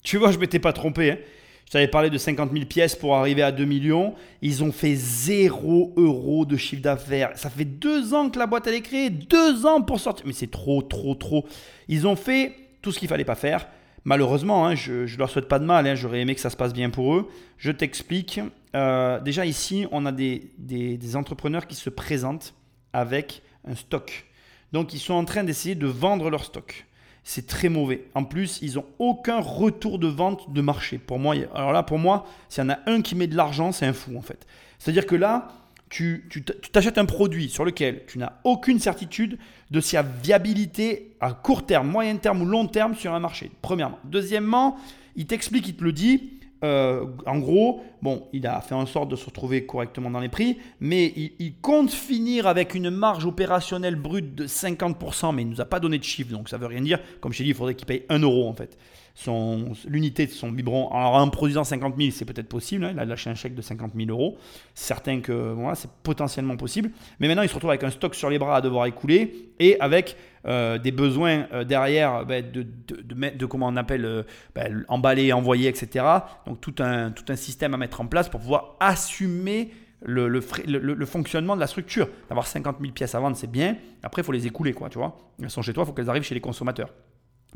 Tu vois, je m'étais pas trompé. hein. Je t'avais parlé de 50 000 pièces pour arriver à 2 millions. Ils ont fait 0 euros de chiffre d'affaires. Ça fait deux ans que la boîte elle est créée. Deux ans pour sortir. Mais c'est trop, trop, trop. Ils ont fait tout ce qu'il fallait pas faire. Malheureusement, hein, je ne leur souhaite pas de mal. hein. J'aurais aimé que ça se passe bien pour eux. Je t'explique. Euh, déjà ici, on a des, entrepreneurs qui se présentent avec un stock. Donc ils sont en train d'essayer de vendre leur stock. C'est très mauvais. En plus, ils n'ont aucun retour de vente de marché. Pour moi, alors là, pour moi, s'il y en a un qui met de l'argent, c'est un fou en fait. C'est-à-dire que là, tu t'achètes un produit sur lequel tu n'as aucune certitude de sa viabilité à court terme, moyen terme ou long terme sur un marché. Premièrement. Deuxièmement, il t'explique, il te le dit. euh, en gros, bon, il a fait en sorte de se retrouver correctement dans les prix, mais il, compte finir avec une marge opérationnelle brute de 50%, mais il ne nous a pas donné de chiffre, donc ça veut rien dire. Comme je t'ai dit, il faudrait qu'il paye 1 euro en fait. Son- L'unité de son biberon, alors en produisant 50 000, c'est peut-être possible, hein, il a lâché un chèque de 50 000 euros. Certain que voilà, c'est potentiellement possible, mais maintenant il se retrouve avec un stock sur les bras à devoir écouler et avec euh, des besoins euh, derrière ben, de, de, de de comment on appelle euh, ben, emballer, envoyer, etc. Donc tout un, tout un système à mettre en place pour pouvoir assumer le- le fonctionnement de la structure. D'avoir 50 000 pièces à vendre, c'est bien. Après, il faut les écouler, quoi, tu vois. Elles sont chez toi, il faut qu'elles arrivent chez les consommateurs.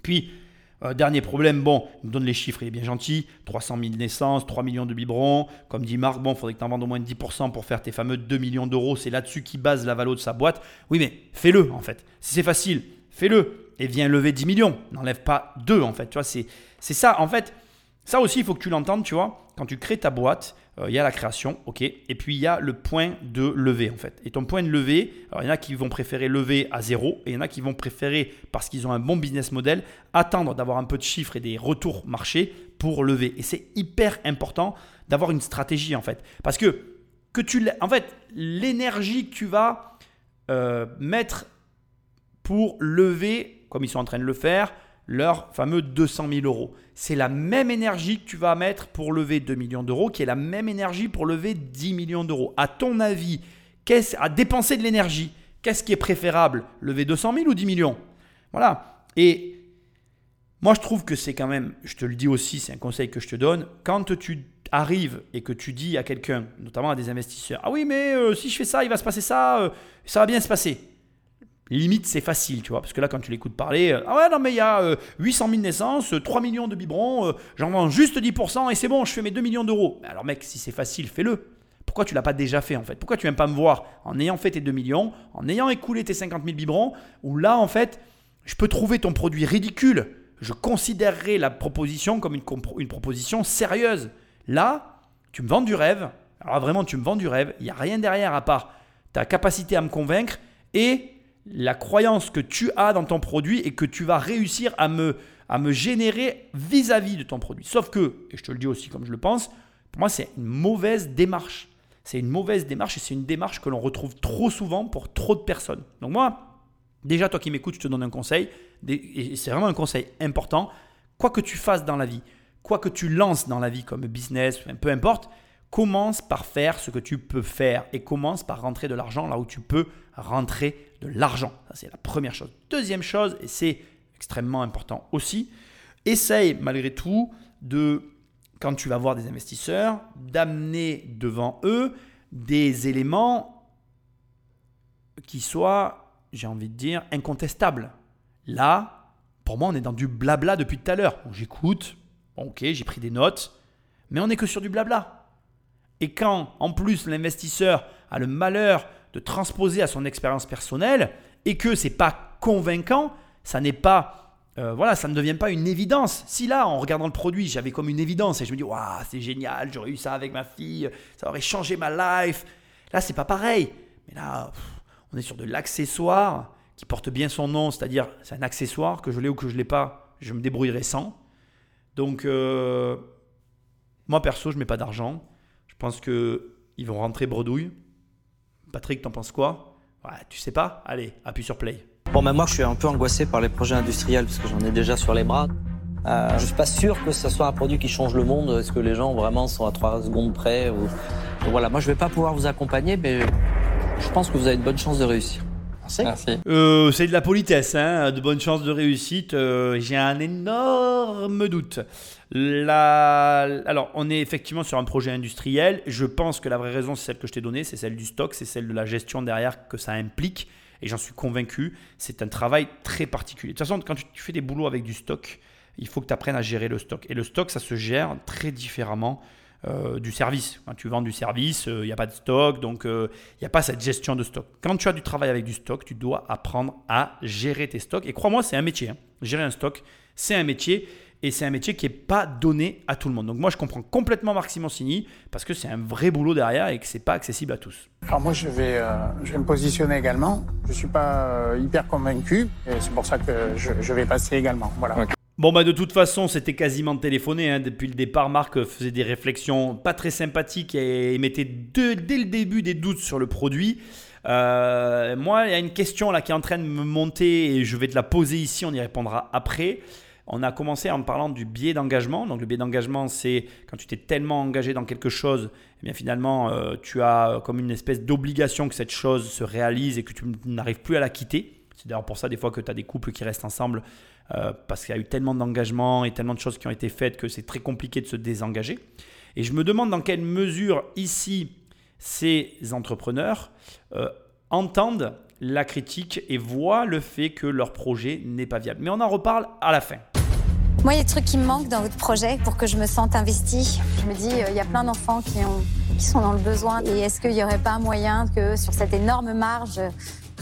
Puis, euh, dernier problème, bon, il me donne les chiffres, il est bien gentil. 300 000 naissances, 3 millions de biberons. Comme dit Marc, bon, il faudrait que tu en vendes au moins 10% pour faire tes fameux 2 millions d'euros. C'est là-dessus qu'il base la valo de sa boîte. Oui, mais fais-le, en fait. Si c'est facile, fais-le. Et viens lever 10 millions. N'enlève pas 2, en fait. Tu vois, c'est ça. En fait, ça aussi, il faut que tu l'entendes, tu vois. Quand tu crées ta boîte, euh, il y a la création, ok. Et puis, il y a le point de lever, en fait. Et ton point de alors il y en a qui vont préférer lever à zéro, et il y en a qui vont préférer, parce qu'ils ont un bon business model, attendre d'avoir un peu de chiffres et des retours marché pour lever. Et c'est hyper important d'avoir une stratégie, en fait. Parce que, que tu en fait, l'énergie que tu vas euh, mettre pour lever, comme ils sont en train de le faire, leur fameux 200 000 euros. C'est la même énergie que tu vas mettre pour lever 2 millions d'euros, qui est la même énergie pour lever 10 millions d'euros. À ton avis, qu'est-ce à dépenser de l'énergie Qu'est-ce qui est préférable Lever 200 000 ou 10 millions? Voilà. Et moi, je trouve que c'est quand même, je te le dis aussi, c'est un conseil que je te donne, quand tu arrives et que tu dis à quelqu'un, notamment à des investisseurs, ah oui, mais euh, si je fais ça, il va se passer ça, euh, ça va bien se passer. Limite, c'est facile, tu vois, parce que là, quand tu l'écoutes parler, euh, ah ouais, non, mais il y a euh, 800 000 naissances, euh, 3 millions de biberons, euh, j'en vends juste 10% et c'est bon, je fais mes 2 millions d'euros. Alors, mec, si c'est facile, fais-le. Pourquoi tu l'as pas déjà fait en fait? Pourquoi tu viens pas me voir en ayant fait tes 2 millions, en ayant écoulé tes 50 000 biberons, où là, en fait, je peux trouver ton produit ridicule? Je considérerais la proposition comme une, une proposition sérieuse. Là, tu me vends du rêve. Alors vraiment, tu me vends du rêve. Il n'y a rien derrière à part ta capacité à me convaincre et la croyance que tu as dans ton produit et que tu vas réussir à me, à me générer vis-à-vis de ton produit. Sauf que, et je te le dis aussi comme je le pense, pour moi, c'est une mauvaise démarche. C'est une mauvaise démarche et c'est une démarche que l'on retrouve trop souvent pour trop de personnes. Donc moi, Déjà, toi qui m'écoutes, je te donne un conseil, et c'est vraiment un conseil important. Quoi que tu fasses dans la vie, quoi que tu lances dans la vie comme business, peu importe, commence par faire ce que tu peux faire et commence par rentrer de l'argent là où tu peux rentrer de l'argent. Ça, c'est la première chose. Deuxième chose, et c'est extrêmement important aussi, essaye malgré tout de, quand tu vas voir des investisseurs, d'amener devant eux des éléments qui soient, j'ai envie de dire, incontestables. Là, pour moi, on est dans du blabla depuis tout à l'heure. J'écoute, ok, j'ai pris des notes, mais on n'est que sur du blabla. Et quand, en plus, l'investisseur a le malheur de transposer à son expérience personnelle et que c'est pas convaincant, ça n'est pas euh, voilà, ça ne devient pas une évidence. Si là, en regardant le produit, j'avais comme une évidence et je me dis, waouh, c'est génial, j'aurais eu ça avec ma fille, ça aurait changé ma life. Là, c'est pas pareil. Mais là, on est sur de l'accessoire qui porte bien son nom, c'est-à-dire c'est un accessoire que je l'ai ou que je l'ai pas, je me débrouillerai sans. Donc, euh, moi perso, je mets pas d'argent. Je pense que ils vont rentrer bredouille. Patrick, t'en penses quoi? Ouais, tu sais pas? Allez, appuie sur play. Bon, ben moi, je suis un peu angoissé par les projets industriels parce que j'en ai déjà sur les bras. Euh, je suis pas sûr que ce soit un produit qui change le monde. Est-ce que les gens vraiment sont à 3 secondes près. Donc voilà, moi je vais pas pouvoir vous accompagner, mais je pense que vous avez de bonnes chances de réussir. Merci. Euh, c'est de la politesse, hein, de bonnes chances de réussite. euh, J'ai un énorme doute. La... Alors, on est effectivement sur un projet industriel. Je pense que la vraie raison, c'est celle que je t'ai donnée, c'est celle du stock, c'est celle de la gestion derrière que ça implique. Et j'en suis convaincu, c'est un travail très particulier. De toute façon, quand tu tu fais des boulots avec du stock, il faut que tu apprennes à gérer le stock. Et le stock, ça se gère très différemment euh, du service. Quand tu vends du service, euh, il n'y a pas de stock, donc euh, il n'y a pas cette gestion de stock. Quand tu as du travail avec du stock, tu dois apprendre à gérer tes stocks. Et crois-moi, c'est un métier. hein. Gérer un stock, c'est un métier. Et c'est un métier qui n'est pas donné à tout le monde. Donc moi, je comprends complètement Marc Simoncini parce que c'est un vrai boulot derrière et que c'est pas accessible à tous. Alors moi, je vais, euh, je vais me positionner également. Je suis pas euh, hyper convaincu et c'est pour ça que je, je vais passer également. Voilà. Bon, bah de toute façon, c'était quasiment téléphoné. hein. Depuis le départ, Marc faisait des réflexions pas très sympathiques et émettait dès le début des doutes sur le produit. Euh, moi, il y a une question là qui est en train de me monter et je vais te la poser ici. On y répondra après. On a commencé en parlant du biais d'engagement. Donc, le biais d'engagement, c'est quand tu t'es tellement engagé dans quelque chose, eh bien finalement, euh, tu as comme une espèce d'obligation que cette chose se réalise et que tu n'arrives plus à la quitter. C'est d'ailleurs pour ça, des fois, que tu as des couples qui restent ensemble euh, parce qu'il y a eu tellement d'engagement et tellement de choses qui ont été faites que c'est très compliqué de se désengager. Et je me demande dans quelle mesure, ici, ces entrepreneurs euh, entendent la critique et voient le fait que leur projet n'est pas viable. Mais on en reparle à la fin. Moi, il y a des trucs qui me manquent dans votre projet pour que je me sente investie. Je me dis, euh, il y a plein d'enfants qui, qui sont dans le besoin. Et est-ce qu'il n'y aurait pas un moyen que sur cette énorme marge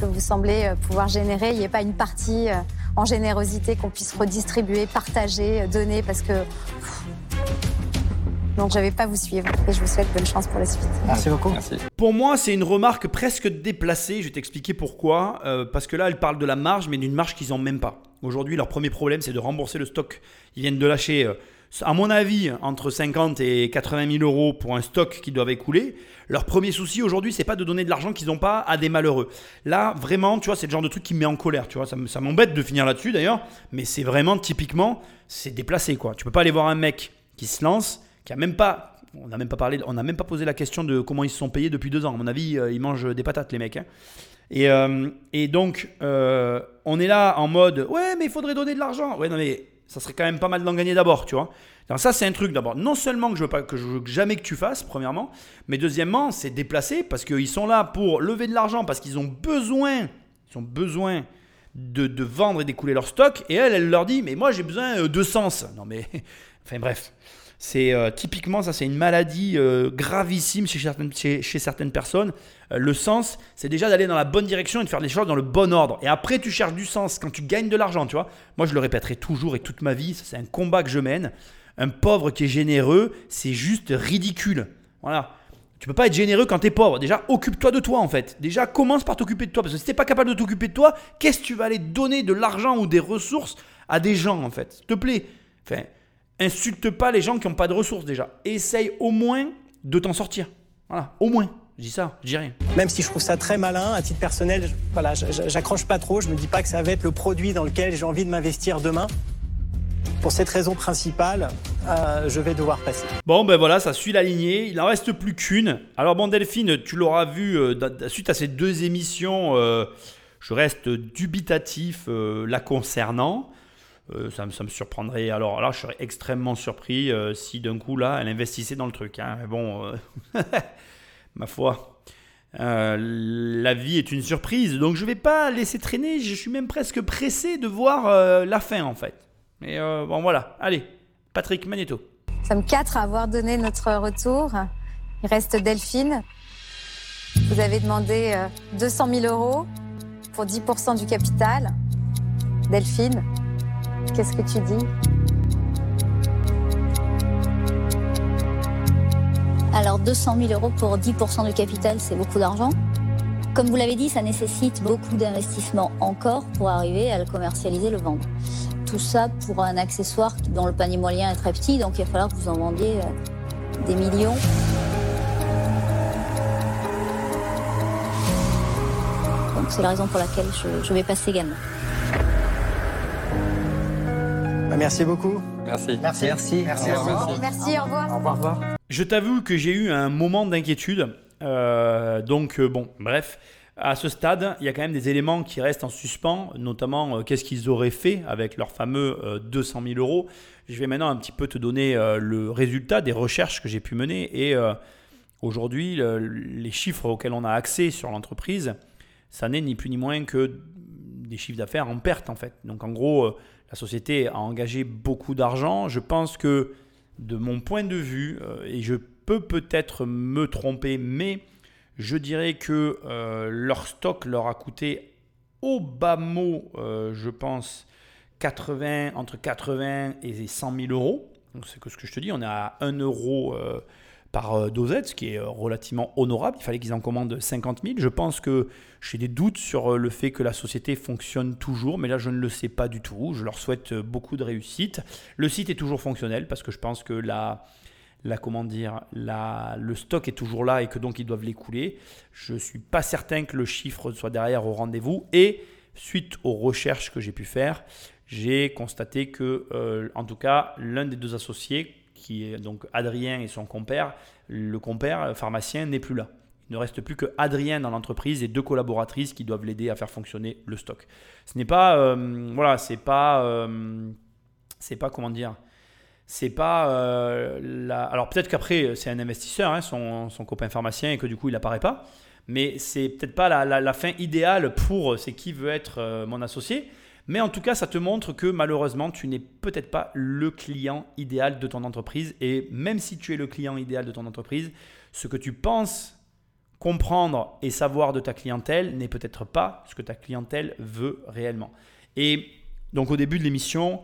que vous semblez euh, pouvoir générer, il n'y ait pas une partie euh, en générosité qu'on puisse redistribuer, partager, euh, donner Parce que. Donc, je ne vais pas vous suivre. Et je vous souhaite bonne chance pour la suite. Merci beaucoup. Merci. Pour moi, c'est une remarque presque déplacée. Je vais t'expliquer pourquoi. Euh, parce que là, elle parle de la marge, mais d'une marge qu'ils n'ont même pas. Aujourd'hui, leur premier problème, c'est de rembourser le stock. Ils viennent de lâcher, euh, à mon avis, entre 50 et 80 000 euros pour un stock qu'ils doivent écouler. Leur premier souci aujourd'hui, c'est pas de donner de l'argent qu'ils n'ont pas à des malheureux. Là, vraiment, tu vois, c'est le genre de truc qui me met en colère. Tu vois, ça, me- ça m'embête de finir là-dessus d'ailleurs, mais c'est vraiment typiquement, c'est déplacé quoi. Tu peux pas aller voir un mec qui se lance, qui a même pas, on n'a même pas parlé, on n'a même pas posé la question de comment ils se sont payés depuis deux ans. À mon avis, euh, ils mangent des patates les mecs. hein. Et, euh, et donc, euh, on est là en mode Ouais, mais il faudrait donner de l'argent. Ouais, non, mais ça serait quand même pas mal d'en gagner d'abord, tu vois. Donc, ça, c'est un truc d'abord. Non seulement que je veux pas, que je veux jamais que tu fasses, premièrement, mais deuxièmement, c'est déplacé parce qu'ils sont là pour lever de l'argent, parce qu'ils ont besoin, ils ont besoin de, de vendre et d'écouler leur stock. Et elle, elle leur dit Mais moi, j'ai besoin euh, de sens. Non, mais. Enfin, bref. C'est euh, typiquement ça, c'est une maladie euh, gravissime chez certaines, chez, chez certaines personnes. Euh, le sens, c'est déjà d'aller dans la bonne direction et de faire les choses dans le bon ordre. Et après, tu cherches du sens quand tu gagnes de l'argent, tu vois. Moi, je le répéterai toujours et toute ma vie, c'est un combat que je mène. Un pauvre qui est généreux, c'est juste ridicule. Voilà. Tu peux pas être généreux quand tu es pauvre. Déjà, occupe-toi de toi en fait. Déjà, commence par t'occuper de toi. Parce que si t'es pas capable de t'occuper de toi, qu'est-ce que tu vas aller donner de l'argent ou des ressources à des gens en fait? S'il te plaît. Enfin, insulte pas les gens qui n'ont pas de ressources déjà. Essaye au moins de t'en sortir. Voilà, au moins. Je dis ça, je dis rien. Même si je trouve ça très malin, à titre personnel, je- voilà, j'accroche pas trop. Je me dis pas que ça va être le produit dans lequel j'ai envie de m'investir demain. Pour cette raison principale, euh, je vais devoir passer. Bon, ben voilà, ça suit la lignée. Il en reste plus qu'une. Alors, bon, Delphine, tu l'auras vu, euh, suite à ces deux émissions, euh, je reste dubitatif euh, la concernant. Euh, ça, me, ça me surprendrait. Alors là, je serais extrêmement surpris euh, si d'un coup, là, elle investissait dans le truc. hein. Mais bon, euh, ma foi. euh, la vie est une surprise, donc je vais pas laisser traîner. Je suis même presque pressé de voir euh, la fin en fait. Mais euh, bon voilà, allez, Patrick Magneto. Nous sommes quatre à avoir donné notre retour. Il reste Delphine. Vous avez demandé euh, 200 000 euros pour 10% du capital. Delphine, qu'est-ce que tu dis? Alors 200 000 euros pour 10% du capital, c'est beaucoup d'argent. Comme vous l'avez dit, ça nécessite beaucoup d'investissement encore pour arriver à le commercialiser, le vendre. Tout ça pour un accessoire dont le panier moyen est très petit, donc il va falloir que vous en vendiez euh, des millions. Donc c'est la raison pour laquelle je, je vais passer également. Bah, merci beaucoup. Merci. Merci. Merci. Merci. Au revoir. Merci, au revoir. Au revoir. Au revoir. Je t'avoue que j'ai eu un moment d'inquiétude. Euh, donc, euh, bon, bref. À ce stade, il y a quand même des éléments qui restent en suspens, notamment euh, qu'est-ce qu'ils auraient fait avec leurs fameux euh, 200 000 euros. Je vais maintenant un petit peu te donner le résultat des recherches que j'ai pu mener. Et aujourd'hui, le- les chiffres auxquels on a accès sur l'entreprise, ça n'est ni plus ni moins que des chiffres d'affaires en perte en fait. Donc en gros, la société a engagé beaucoup d'argent. Je pense que de mon point de vue, euh, et je peux peut-être me tromper, mais je dirais que euh, leur stock leur a coûté au bas mot, euh, je pense, 80, entre 80 et 100 000 euros. Donc c'est ce que je te dis, on est à 1 euro par euh, dosette, ce qui est euh, relativement honorable. Il fallait qu'ils en commandent 50 000. Je pense que j'ai des doutes sur euh, le fait que la société fonctionne toujours, mais là je ne le sais pas du tout. Je leur souhaite beaucoup de réussite. Le site est toujours fonctionnel parce que je pense que la, la comment dire, le stock est toujours là et que donc ils doivent l'écouler. Je suis pas certain que le chiffre soit derrière au rendez-vous et suite aux recherches que j'ai pu faire, j'ai constaté que, en tout cas, l'un des deux associés, qui est donc Adrien et son compère, le compère pharmacien n'est plus là. Il ne reste plus que Adrien dans l'entreprise et deux collaboratrices qui doivent l'aider à faire fonctionner le stock. Ce n'est pas, euh, voilà, c'est pas, euh, c'est pas comment dire, c'est pas euh, la. Alors peut-être qu'après c'est un investisseur, hein, son, son copain pharmacien et que du coup il apparaît pas, mais c'est peut-être pas la, la- la fin idéale pour c'est qui veut être mon associé. Mais en tout cas, ça te montre que malheureusement, tu n'es peut-être pas le client idéal de ton entreprise. Et même si tu es le client idéal de ton entreprise, ce que tu penses comprendre et savoir de ta clientèle n'est peut-être pas ce que ta clientèle veut réellement. Et donc au début de l'émission,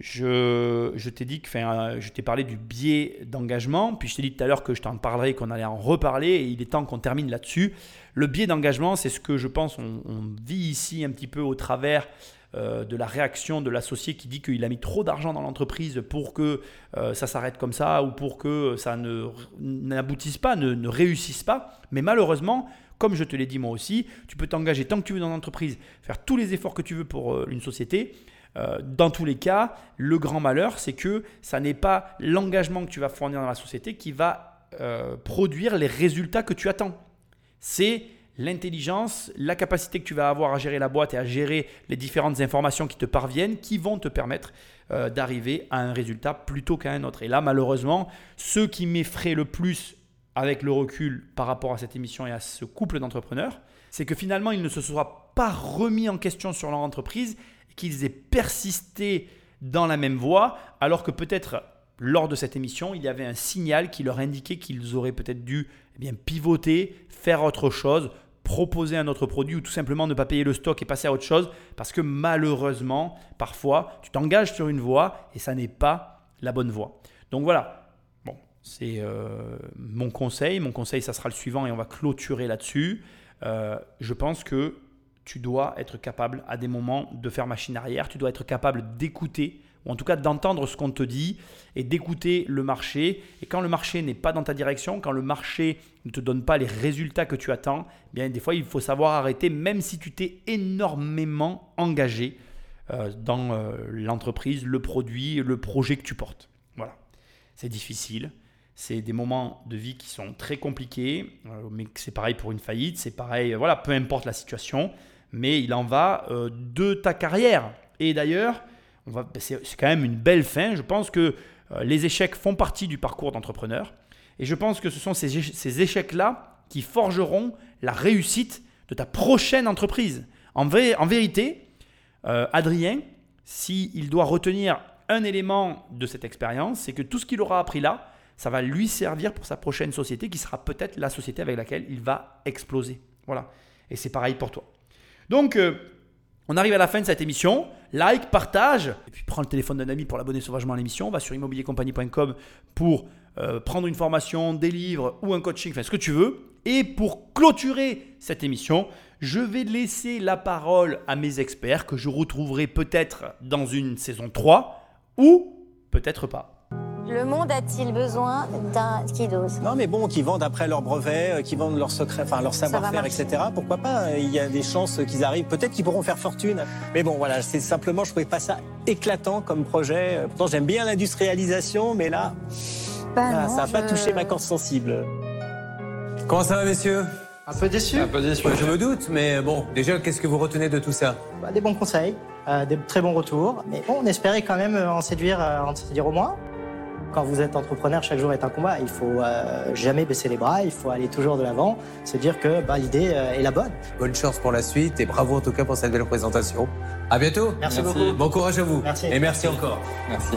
je, t'ai dit que, enfin, je t'ai parlé du biais d'engagement, puis je t'ai dit tout à l'heure que je t'en parlerai, qu'on allait en reparler, et il est temps qu'on termine là-dessus. Le biais d'engagement, c'est ce que je pense on vit ici un petit peu au travers euh, de la réaction de l'associé qui dit qu'il a mis trop d'argent dans l'entreprise pour que euh, ça s'arrête comme ça ou pour que ça ne n'aboutisse pas, ne, ne réussisse pas. Mais malheureusement, comme je te l'ai dit moi aussi, tu peux t'engager tant que tu veux dans l'entreprise, faire tous les efforts que tu veux pour euh, une société. Euh, dans tous les cas, le grand malheur, c'est que ça n'est pas l'engagement que tu vas fournir dans la société qui va euh, produire les résultats que tu attends. C'est l'intelligence, la capacité que tu vas avoir à gérer la boîte et à gérer les différentes informations qui te parviennent qui vont te permettre euh, d'arriver à un résultat plutôt qu'à un autre. Et là, malheureusement, ce qui m'effraie le plus avec le recul par rapport à cette émission et à ce couple d'entrepreneurs, c'est que finalement, ils ne se soient pas remis en question sur leur entreprise qu'ils aient persisté dans la même voie, alors que peut-être lors de cette émission, il y avait un signal qui leur indiquait qu'ils auraient peut-être dû eh bien, pivoter, faire autre chose, proposer un autre produit ou tout simplement ne pas payer le stock et passer à autre chose parce que malheureusement, parfois, tu t'engages sur une voie et ça n'est pas la bonne voie. Donc voilà, bon, c'est euh, mon conseil. Mon conseil, ça sera le suivant et on va clôturer là-dessus. Euh, je pense que tu dois être capable à des moments de faire machine arrière, tu dois être capable d'écouter ou en tout cas d'entendre ce qu'on te dit et d'écouter le marché. Et quand le marché n'est pas dans ta direction, quand le marché ne te donne pas les résultats que tu attends, eh bien des fois il faut savoir arrêter, même si tu t'es énormément engagé euh, dans euh, l'entreprise, le produit, le projet que tu portes. Voilà, c'est difficile. C'est des moments de vie qui sont très compliqués, euh, mais c'est pareil pour une faillite, c'est pareil, voilà, peu importe la situation, mais il en va de ta carrière. Et d'ailleurs, c'est c'est quand même une belle fin. Je pense que euh, les échecs font partie du parcours d'entrepreneur. Et je pense que ce sont ces, éche- ces échecs-là qui forgeront la réussite de ta prochaine entreprise. En vérité, euh, Adrien, s'il doit retenir un élément de cette expérience, c'est que tout ce qu'il aura appris là, ça va lui servir pour sa prochaine société qui sera peut-être la société avec laquelle il va exploser. Voilà. Et c'est pareil pour toi. Donc, euh, on arrive à la fin de cette émission. Like, partage, et puis prends le téléphone d'un ami pour l'abonner sauvagement à l'émission. Va sur immobiliercompagnie.com pour euh, prendre une formation, des livres ou un coaching, enfin ce que tu veux. Et pour clôturer cette émission, je vais laisser la parole à mes experts que je retrouverai peut-être dans une saison 3 ou peut-être pas. Le monde a-t-il besoin d'un Kidos Non, mais bon, qui vendent après leur brevet, euh, qui vendent leur secret, enfin leur savoir-faire, etc. Pourquoi pas Il y a des chances qu'ils arrivent. Peut-être qu'ils pourront faire fortune. Mais bon, voilà, c'est simplement, je trouvais pas ça éclatant comme projet. Euh, Pourtant, j'aime bien l'industrialisation, mais là, Bah ah, non, ça n'a pas touché ma corde sensible. Comment ça va, messieurs? Un peu déçu Un peu déçu. Ouais, Je me doute, mais bon, déjà, qu'est-ce que vous retenez de tout ça? Bah, Des bons conseils, euh, des très bons retours. Mais bon, on espérait quand même en séduire, euh, en séduire au moins. Quand vous êtes entrepreneur, chaque jour est un combat. Il faut euh, jamais baisser les bras, il faut aller toujours de l'avant, se dire que bah, l'idée euh, est la bonne. Bonne chance pour la suite et bravo en tout cas pour cette belle présentation. À bientôt. Merci, Merci. beaucoup. Bon courage à vous. Merci. Et merci encore. Merci.